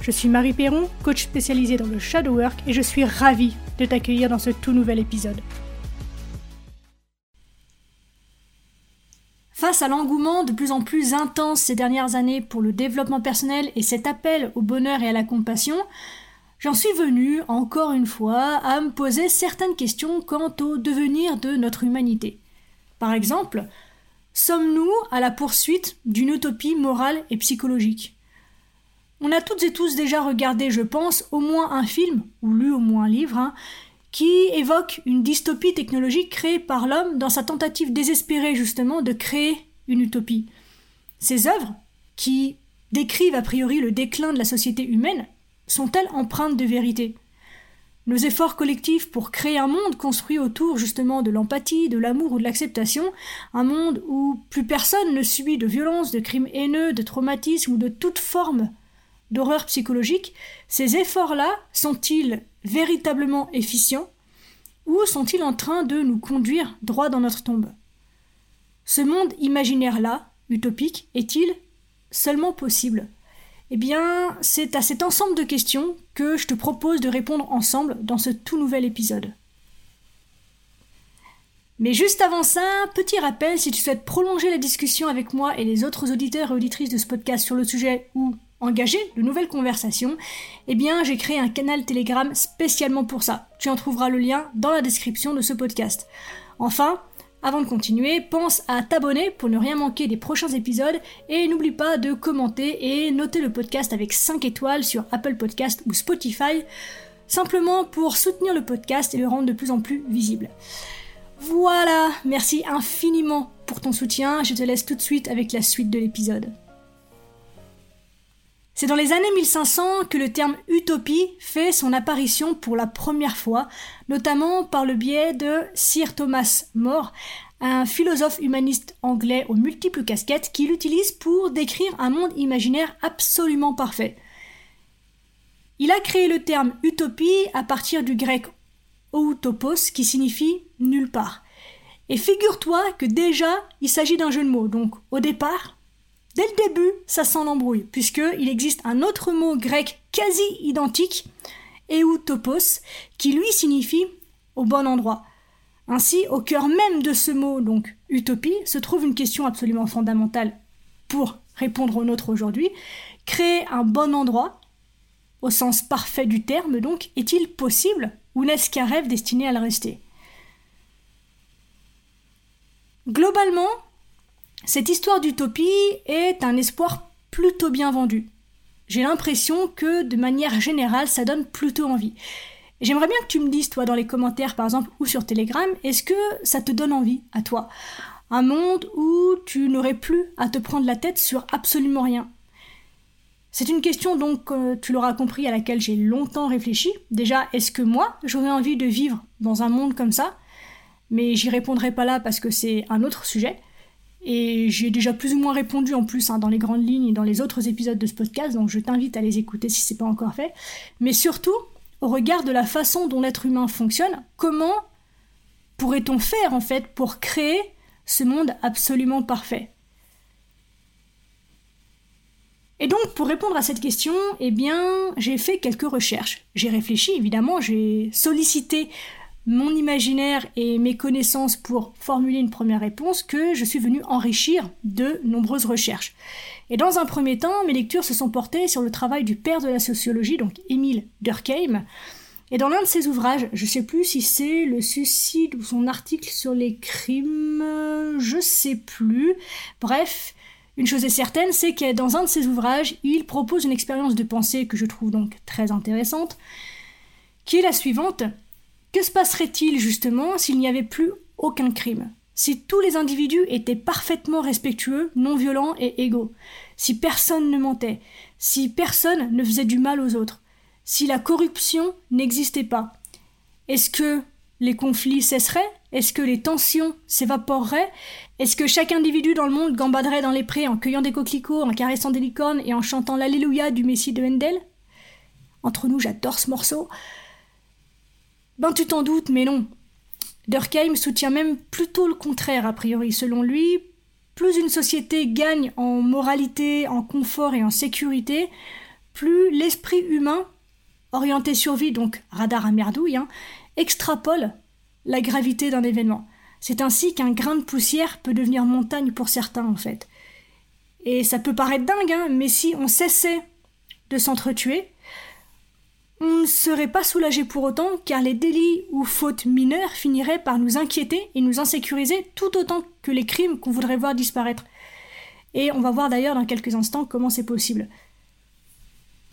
Je suis Marie Perron, coach spécialisée dans le shadow work et je suis ravie de t'accueillir dans ce tout nouvel épisode. Face à l'engouement de plus en plus intense ces dernières années pour le développement personnel et cet appel au bonheur et à la compassion, j'en suis venue, encore une fois, à me poser certaines questions quant au devenir de notre humanité. Par exemple, sommes-nous à la poursuite d'une utopie morale et psychologique? On a toutes et tous déjà regardé, je pense, au moins un film, ou lu au moins un livre, hein, qui évoque une dystopie technologique créée par l'homme dans sa tentative désespérée justement de créer une utopie. Ces œuvres, qui décrivent a priori le déclin de la société humaine, sont-elles empreintes de vérité? Nos efforts collectifs pour créer un monde construit autour justement de l'empathie, de l'amour ou de l'acceptation, un monde où plus personne ne subit de violences, de crimes haineux, de traumatismes ou de toute forme d'horreur psychologique, ces efforts-là sont-ils véritablement efficients ou sont-ils en train de nous conduire droit dans notre tombe? Ce monde imaginaire-là, utopique, est-il seulement possible? Eh bien, c'est à cet ensemble de questions que je te propose de répondre ensemble dans ce tout nouvel épisode. Mais juste avant ça, petit rappel, si tu souhaites prolonger la discussion avec moi et les autres auditeurs et auditrices de ce podcast sur le sujet ou engager de nouvelles conversations, eh bien j'ai créé un canal Telegram spécialement pour ça. Tu en trouveras le lien dans la description de ce podcast. Enfin, avant de continuer, pense à t'abonner pour ne rien manquer des prochains épisodes et n'oublie pas de commenter et noter le podcast avec 5 étoiles sur Apple Podcast ou Spotify, simplement pour soutenir le podcast et le rendre de plus en plus visible. Voilà, merci infiniment pour ton soutien, je te laisse tout de suite avec la suite de l'épisode. C'est dans les années 1500 que le terme utopie fait son apparition pour la première fois, notamment par le biais de Sir Thomas More, un philosophe humaniste anglais aux multiples casquettes qui l'utilise pour décrire un monde imaginaire absolument parfait. Il a créé le terme utopie à partir du grec outopos qui signifie nulle part. Et figure-toi que déjà il s'agit d'un jeu de mots, donc au départ Dès le début, ça sent l'embrouille, puisqu'il existe un autre mot grec quasi identique, eutopos, qui lui signifie au bon endroit. Ainsi, au cœur même de ce mot, donc utopie, se trouve une question absolument fondamentale pour répondre au nôtre aujourd'hui. Créer un bon endroit, au sens parfait du terme, donc, est-il possible ou n'est-ce qu'un rêve destiné à le rester? Globalement, cette histoire d'utopie est un espoir plutôt bien vendu. J'ai l'impression que, de manière générale, ça donne plutôt envie. J'aimerais bien que tu me dises, toi, dans les commentaires, par exemple, ou sur Telegram, est-ce que ça te donne envie, à toi? Un monde où tu n'aurais plus à te prendre la tête sur absolument rien. C'est une question, donc, euh, tu l'auras compris, à laquelle j'ai longtemps réfléchi. Déjà, est-ce que moi, j'aurais envie de vivre dans un monde comme ça? Mais j'y répondrai pas là parce que c'est un autre sujet. Et j'ai déjà plus ou moins répondu en plus hein, dans les grandes lignes et dans les autres épisodes de ce podcast, donc je t'invite à les écouter si c'est pas encore fait. Mais surtout, au regard de la façon dont l'être humain fonctionne, comment pourrait-on faire en fait pour créer ce monde absolument parfait? Et donc, pour répondre à cette question, eh bien, j'ai fait quelques recherches. J'ai réfléchi, évidemment, j'ai sollicité mon imaginaire et mes connaissances pour formuler une première réponse que je suis venu enrichir de nombreuses recherches. Et dans un premier temps, mes lectures se sont portées sur le travail du père de la sociologie, donc Émile Durkheim. Et dans l'un de ses ouvrages, je ne sais plus si c'est le suicide ou son article sur les crimes, je sais plus. Bref, une chose est certaine, c'est que dans un de ses ouvrages, il propose une expérience de pensée que je trouve donc très intéressante, qui est la suivante. Que se passerait-il justement s'il n'y avait plus aucun crime? Si tous les individus étaient parfaitement respectueux, non violents et égaux. Si personne ne mentait. Si personne ne faisait du mal aux autres. Si la corruption n'existait pas. Est-ce que les conflits cesseraient? Est-ce que les tensions s'évaporeraient? Est-ce que chaque individu dans le monde gambaderait dans les prés en cueillant des coquelicots, en caressant des licornes et en chantant l'Alléluia du Messie de Handel Entre nous, j'adore ce morceau. Ben tu t'en doutes, mais non. Durkheim soutient même plutôt le contraire, a priori. Selon lui, plus une société gagne en moralité, en confort et en sécurité, plus l'esprit humain, orienté survie, donc radar à merdouille, hein, extrapole la gravité d'un événement. C'est ainsi qu'un grain de poussière peut devenir montagne pour certains, en fait. Et ça peut paraître dingue, hein, mais si on cessait de s'entretuer, on ne serait pas soulagé pour autant, car les délits ou fautes mineures finiraient par nous inquiéter et nous insécuriser tout autant que les crimes qu'on voudrait voir disparaître. Et on va voir d'ailleurs dans quelques instants comment c'est possible.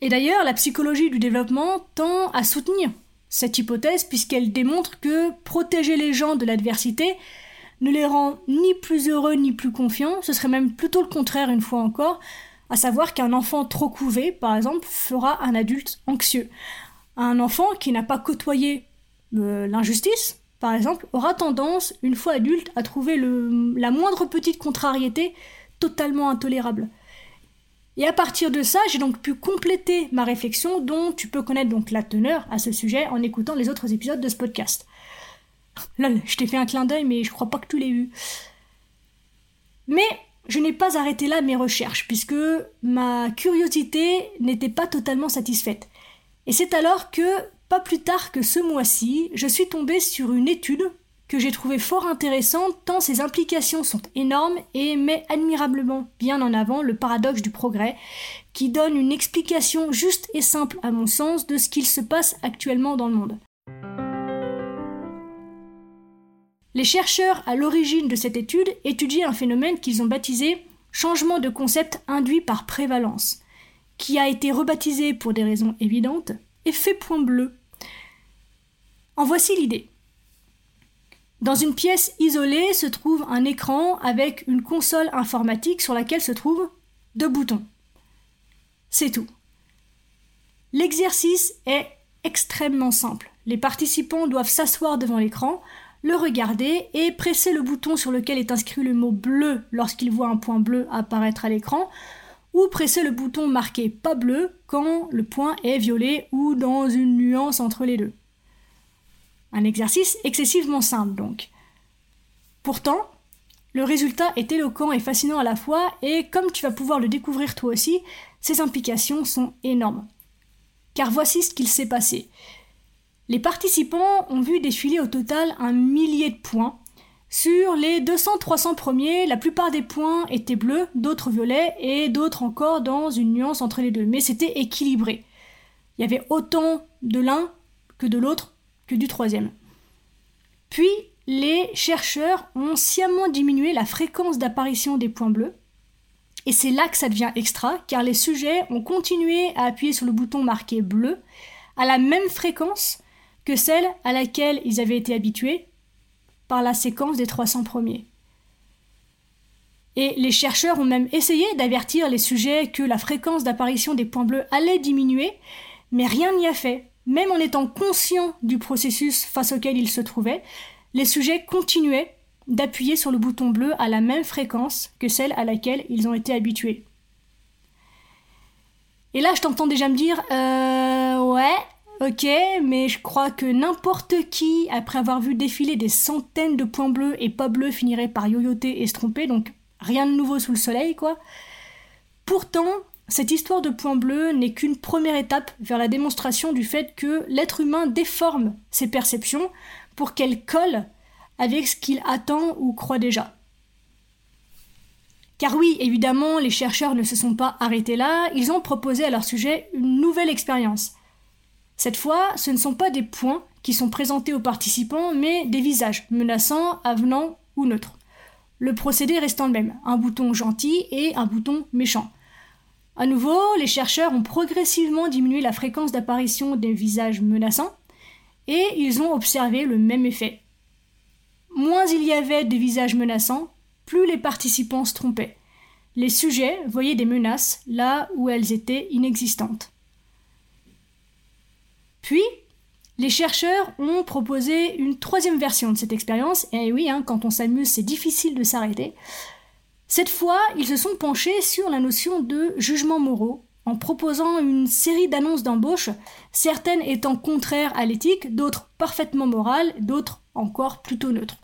Et d'ailleurs, la psychologie du développement tend à soutenir cette hypothèse puisqu'elle démontre que protéger les gens de l'adversité ne les rend ni plus heureux ni plus confiants, ce serait même plutôt le contraire une fois encore, à savoir qu'un enfant trop couvé, par exemple, fera un adulte anxieux. Un enfant qui n'a pas côtoyé euh, l'injustice, par exemple, aura tendance, une fois adulte, à trouver la moindre petite contrariété totalement intolérable. Et à partir de ça, j'ai donc pu compléter ma réflexion dont tu peux connaître donc la teneur à ce sujet en écoutant les autres épisodes de ce podcast. Lol, je t'ai fait un clin d'œil mais je crois pas que tu l'aies vu. Mais je n'ai pas arrêté là mes recherches puisque ma curiosité n'était pas totalement satisfaite. Et c'est alors que, pas plus tard que ce mois-ci, je suis tombée sur une étude que j'ai trouvé fort intéressante tant ses implications sont énormes et met admirablement bien en avant le paradoxe du progrès, qui donne une explication juste et simple à mon sens de ce qu'il se passe actuellement dans le monde. Les chercheurs à l'origine de cette étude étudient un phénomène qu'ils ont baptisé changement de concept induit par prévalence, qui a été rebaptisé pour des raisons évidentes effet point bleu. En voici l'idée. Dans une pièce isolée se trouve un écran avec une console informatique sur laquelle se trouvent deux boutons. C'est tout. L'exercice est extrêmement simple. Les participants doivent s'asseoir devant l'écran, le regarder et presser le bouton sur lequel est inscrit le mot bleu lorsqu'ils voient un point bleu apparaître à l'écran, ou presser le bouton marqué pas bleu quand le point est violet ou dans une nuance entre les deux. Un exercice excessivement simple donc. Pourtant, le résultat est éloquent et fascinant à la fois, et comme tu vas pouvoir le découvrir toi aussi, ses implications sont énormes. Car voici ce qu'il s'est passé. Les participants ont vu défiler au total un millier de points. Sur les 200-300 premiers, la plupart des points étaient bleus, d'autres violets et d'autres encore dans une nuance entre les deux. Mais c'était équilibré. Il y avait autant de l'un que de l'autre que du troisième. Puis, les chercheurs ont sciemment diminué la fréquence d'apparition des points bleus. Et c'est là que ça devient extra, car les sujets ont continué à appuyer sur le bouton marqué bleu à la même fréquence que celle à laquelle ils avaient été habitués par la séquence des 300 premiers. Et les chercheurs ont même essayé d'avertir les sujets que la fréquence d'apparition des points bleus allait diminuer, mais rien n'y a fait. Même en étant conscients du processus face auquel ils se trouvaient, les sujets continuaient d'appuyer sur le bouton bleu à la même fréquence que celle à laquelle ils ont été habitués. Et là, je t'entends déjà me dire euh, Ouais, ok, mais je crois que n'importe qui, après avoir vu défiler des centaines de points bleus et pas bleus, finirait par yoyoter et se tromper, donc rien de nouveau sous le soleil, quoi. Pourtant, cette histoire de point bleu n'est qu'une première étape vers la démonstration du fait que l'être humain déforme ses perceptions pour qu'elles collent avec ce qu'il attend ou croit déjà. Car oui, évidemment, les chercheurs ne se sont pas arrêtés là, ils ont proposé à leur sujet une nouvelle expérience. Cette fois, ce ne sont pas des points qui sont présentés aux participants, mais des visages, menaçants, avenants ou neutres. Le procédé restant le même, un bouton gentil et un bouton méchant. À nouveau, les chercheurs ont progressivement diminué la fréquence d'apparition des visages menaçants et ils ont observé le même effet. Moins il y avait de visages menaçants, plus les participants se trompaient. Les sujets voyaient des menaces là où elles étaient inexistantes. Puis, Les chercheurs ont proposé une troisième version de cette expérience, et oui, hein, quand on s'amuse, c'est difficile de s'arrêter. Cette fois, ils se sont penchés sur la notion de jugement moraux, en proposant une série d'annonces d'embauche, certaines étant contraires à l'éthique, d'autres parfaitement morales, d'autres encore plutôt neutres.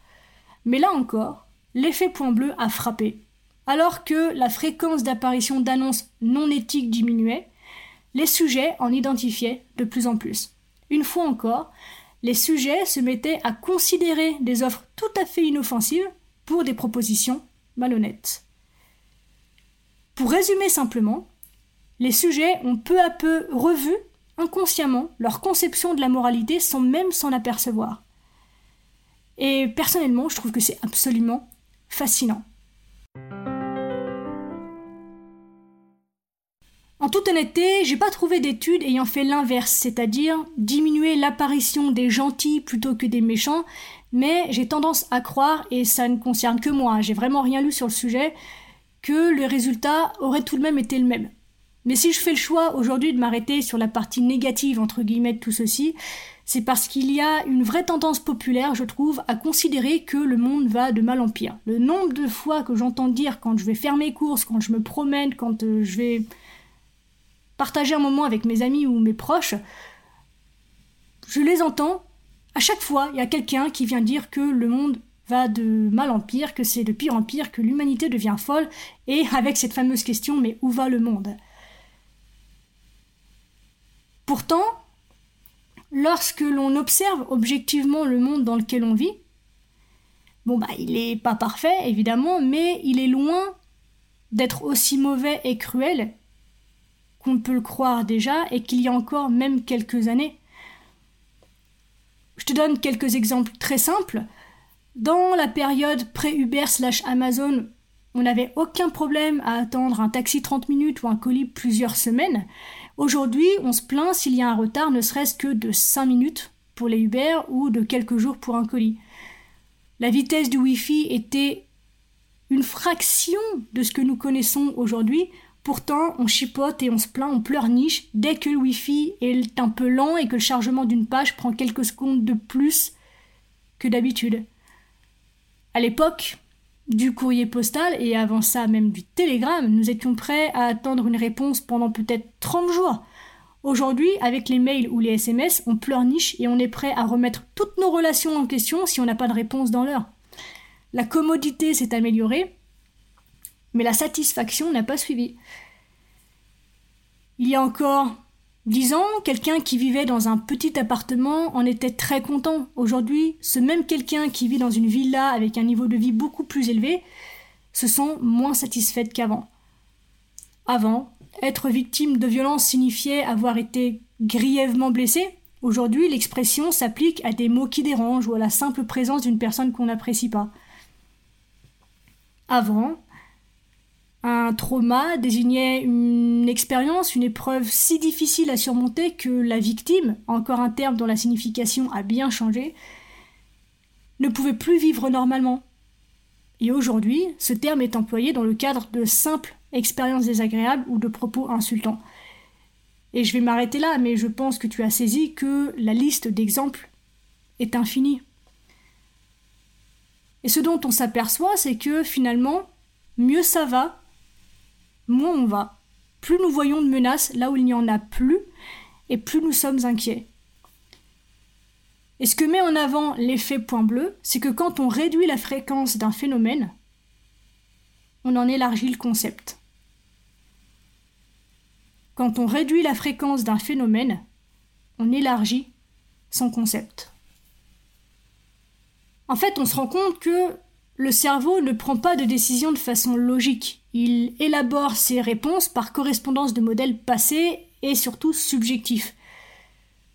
Mais là encore, l'effet point bleu a frappé. Alors que la fréquence d'apparition d'annonces non éthiques diminuait, les sujets en identifiaient de plus en plus. Une fois encore, les sujets se mettaient à considérer des offres tout à fait inoffensives pour des propositions malhonnêtes. Pour résumer simplement, les sujets ont peu à peu revu inconsciemment leur conception de la moralité sans même s'en apercevoir. Et personnellement, je trouve que c'est absolument fascinant. Honnêteté, j'ai pas trouvé d'études ayant fait l'inverse, c'est-à-dire diminuer l'apparition des gentils plutôt que des méchants, mais j'ai tendance à croire, et ça ne concerne que moi, j'ai vraiment rien lu sur le sujet, que le résultat aurait tout de même été le même. Mais si je fais le choix aujourd'hui de m'arrêter sur la partie négative entre guillemets de tout ceci, c'est parce qu'il y a une vraie tendance populaire, je trouve, à considérer que le monde va de mal en pire. Le nombre de fois que j'entends dire quand je vais faire mes courses, quand je me promène, quand euh, je vais partager un moment avec mes amis ou mes proches, je les entends. À chaque fois, il y a quelqu'un qui vient dire que le monde va de mal en pire, que c'est de pire en pire, que l'humanité devient folle, et avec cette fameuse question mais où va le monde? Pourtant, lorsque l'on observe objectivement le monde dans lequel on vit, bon bah il n'est pas parfait évidemment, mais il est loin d'être aussi mauvais et cruel qu'on peut le croire déjà et qu'il y a encore même quelques années. Je te donne quelques exemples très simples. Dans la période pré-Uber slash Amazon, on n'avait aucun problème à attendre un taxi 30 minutes ou un colis plusieurs semaines. Aujourd'hui, on se plaint s'il y a un retard ne serait-ce que de 5 minutes pour les Uber ou de quelques jours pour un colis. La vitesse du Wi-Fi était une fraction de ce que nous connaissons aujourd'hui. Pourtant, on chipote et on se plaint, on pleurniche dès que le Wi-Fi est un peu lent et que le chargement d'une page prend quelques secondes de plus que d'habitude. À l'époque du courrier postal et avant ça même du télégramme, nous étions prêts à attendre une réponse pendant peut-être 30 jours. Aujourd'hui, avec les mails ou les SMS, on pleurniche et on est prêt à remettre toutes nos relations en question si on n'a pas de réponse dans l'heure. La commodité s'est améliorée, mais la satisfaction n'a pas suivi. Il y a encore dix ans, quelqu'un qui vivait dans un petit appartement en était très content. Aujourd'hui, ce même quelqu'un qui vit dans une villa avec un niveau de vie beaucoup plus élevé se sent moins satisfait qu'avant. Avant, être victime de violence signifiait avoir été grièvement blessé. Aujourd'hui, l'expression s'applique à des mots qui dérangent ou à la simple présence d'une personne qu'on n'apprécie pas. Avant, un trauma désignait une expérience, une épreuve si difficile à surmonter que la victime, encore un terme dont la signification a bien changé, ne pouvait plus vivre normalement. Et aujourd'hui, ce terme est employé dans le cadre de simples expériences désagréables ou de propos insultants. Et je vais m'arrêter là, mais je pense que tu as saisi que la liste d'exemples est infinie. Et ce dont on s'aperçoit, c'est que finalement, mieux ça va, moins on va. Plus nous voyons de menaces là où il n'y en a plus, et plus nous sommes inquiets. Et ce que met en avant l'effet point bleu, c'est que quand on réduit la fréquence d'un phénomène, on en élargit le concept. Quand on réduit la fréquence d'un phénomène, on élargit son concept. En fait, on se rend compte que le cerveau ne prend pas de décision de façon logique. Il élabore ses réponses par correspondance de modèles passés et surtout subjectifs.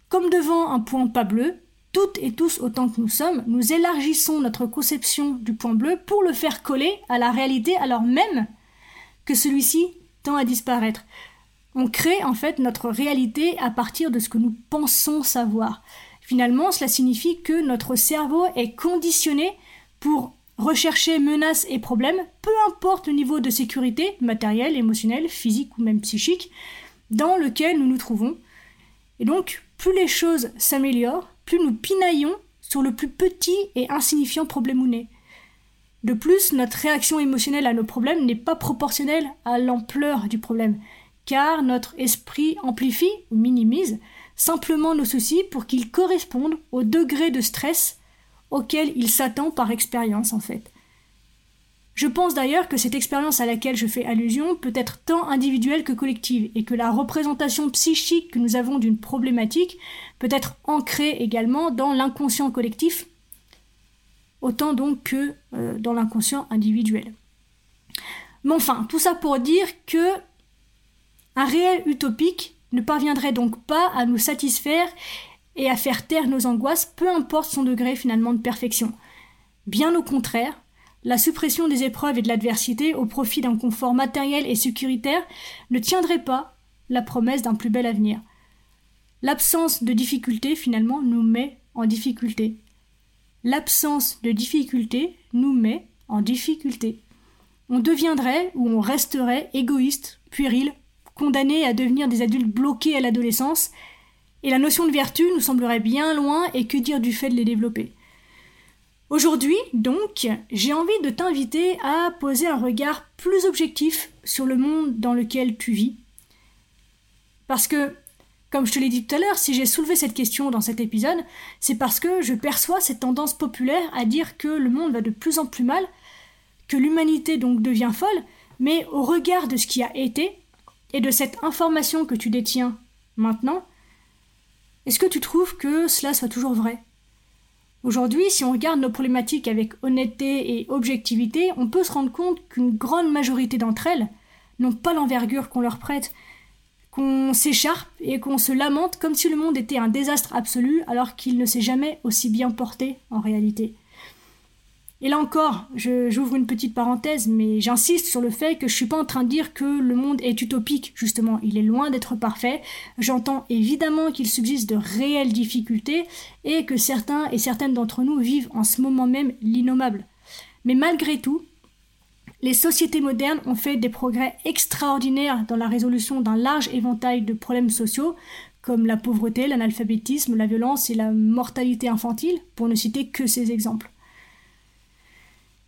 Comme devant un point pas bleu, toutes et tous autant que nous sommes, nous élargissons notre conception du point bleu pour le faire coller à la réalité alors même que celui-ci tend à disparaître. On crée en fait notre réalité à partir de ce que nous pensons savoir. Finalement, cela signifie que notre cerveau est conditionné pour rechercher menaces et problèmes, peu importe le niveau de sécurité, matériel, émotionnel, physique ou même psychique, dans lequel nous nous trouvons. Et donc, plus les choses s'améliorent, plus nous pinaillons sur le plus petit et insignifiant problème ou n'est. De plus, notre réaction émotionnelle à nos problèmes n'est pas proportionnelle à l'ampleur du problème, car notre esprit amplifie ou minimise simplement nos soucis pour qu'ils correspondent au degré de stress auquel il s'attend par expérience en fait. Je pense d'ailleurs que cette expérience à laquelle je fais allusion peut être tant individuelle que collective, et que la représentation psychique que nous avons d'une problématique peut être ancrée également dans l'inconscient collectif, autant donc que euh, dans l'inconscient individuel. Mais enfin, tout ça pour dire que un réel utopique ne parviendrait donc pas à nous satisfaire et à faire taire nos angoisses, peu importe son degré finalement de perfection. Bien au contraire, la suppression des épreuves et de l'adversité au profit d'un confort matériel et sécuritaire ne tiendrait pas la promesse d'un plus bel avenir. L'absence de difficulté finalement nous met en difficulté. L'absence de difficulté nous met en difficulté. On deviendrait ou on resterait égoïste, puéril, condamné à devenir des adultes bloqués à l'adolescence, et la notion de vertu nous semblerait bien loin et que dire du fait de les développer? Aujourd'hui, donc, j'ai envie de t'inviter à poser un regard plus objectif sur le monde dans lequel tu vis. Parce que, comme je te l'ai dit tout à l'heure, si j'ai soulevé cette question dans cet épisode, c'est parce que je perçois cette tendance populaire à dire que le monde va de plus en plus mal, que l'humanité donc devient folle, mais au regard de ce qui a été, et de cette information que tu détiens maintenant, est-ce que tu trouves que cela soit toujours vrai? Aujourd'hui, si on regarde nos problématiques avec honnêteté et objectivité, on peut se rendre compte qu'une grande majorité d'entre elles n'ont pas l'envergure qu'on leur prête, qu'on s'écharpe et qu'on se lamente comme si le monde était un désastre absolu alors qu'il ne s'est jamais aussi bien porté en réalité. Et là encore, j'ouvre une petite parenthèse, mais j'insiste sur le fait que je suis pas en train de dire que le monde est utopique, justement, il est loin d'être parfait. J'entends évidemment qu'il subsiste de réelles difficultés et que certains et certaines d'entre nous vivent en ce moment même l'innommable. Mais malgré tout, les sociétés modernes ont fait des progrès extraordinaires dans la résolution d'un large éventail de problèmes sociaux, comme la pauvreté, l'analphabétisme, la violence et la mortalité infantile, pour ne citer que ces exemples.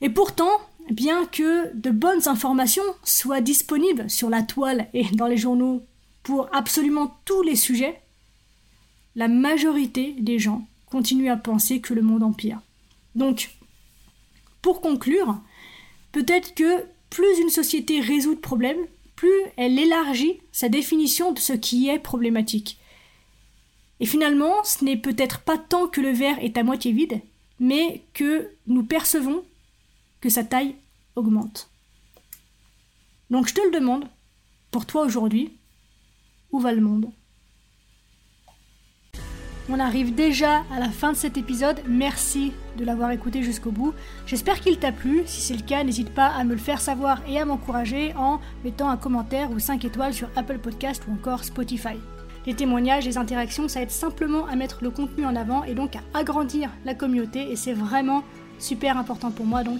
Et pourtant, bien que de bonnes informations soient disponibles sur la toile et dans les journaux pour absolument tous les sujets, la majorité des gens continuent à penser que le monde empire. Donc, pour conclure, peut-être que plus une société résout de problèmes, plus elle élargit sa définition de ce qui est problématique. Et finalement, ce n'est peut-être pas tant que le verre est à moitié vide, mais que nous percevons que sa taille augmente. Donc je te le demande, pour toi aujourd'hui, où va le monde? On arrive déjà à la fin de cet épisode. Merci de l'avoir écouté jusqu'au bout. J'espère qu'il t'a plu. Si c'est le cas, n'hésite pas à me le faire savoir et à m'encourager en mettant un commentaire ou 5 étoiles sur Apple Podcast ou encore Spotify. Les témoignages, les interactions, ça aide simplement à mettre le contenu en avant et donc à agrandir la communauté et c'est vraiment super important pour moi donc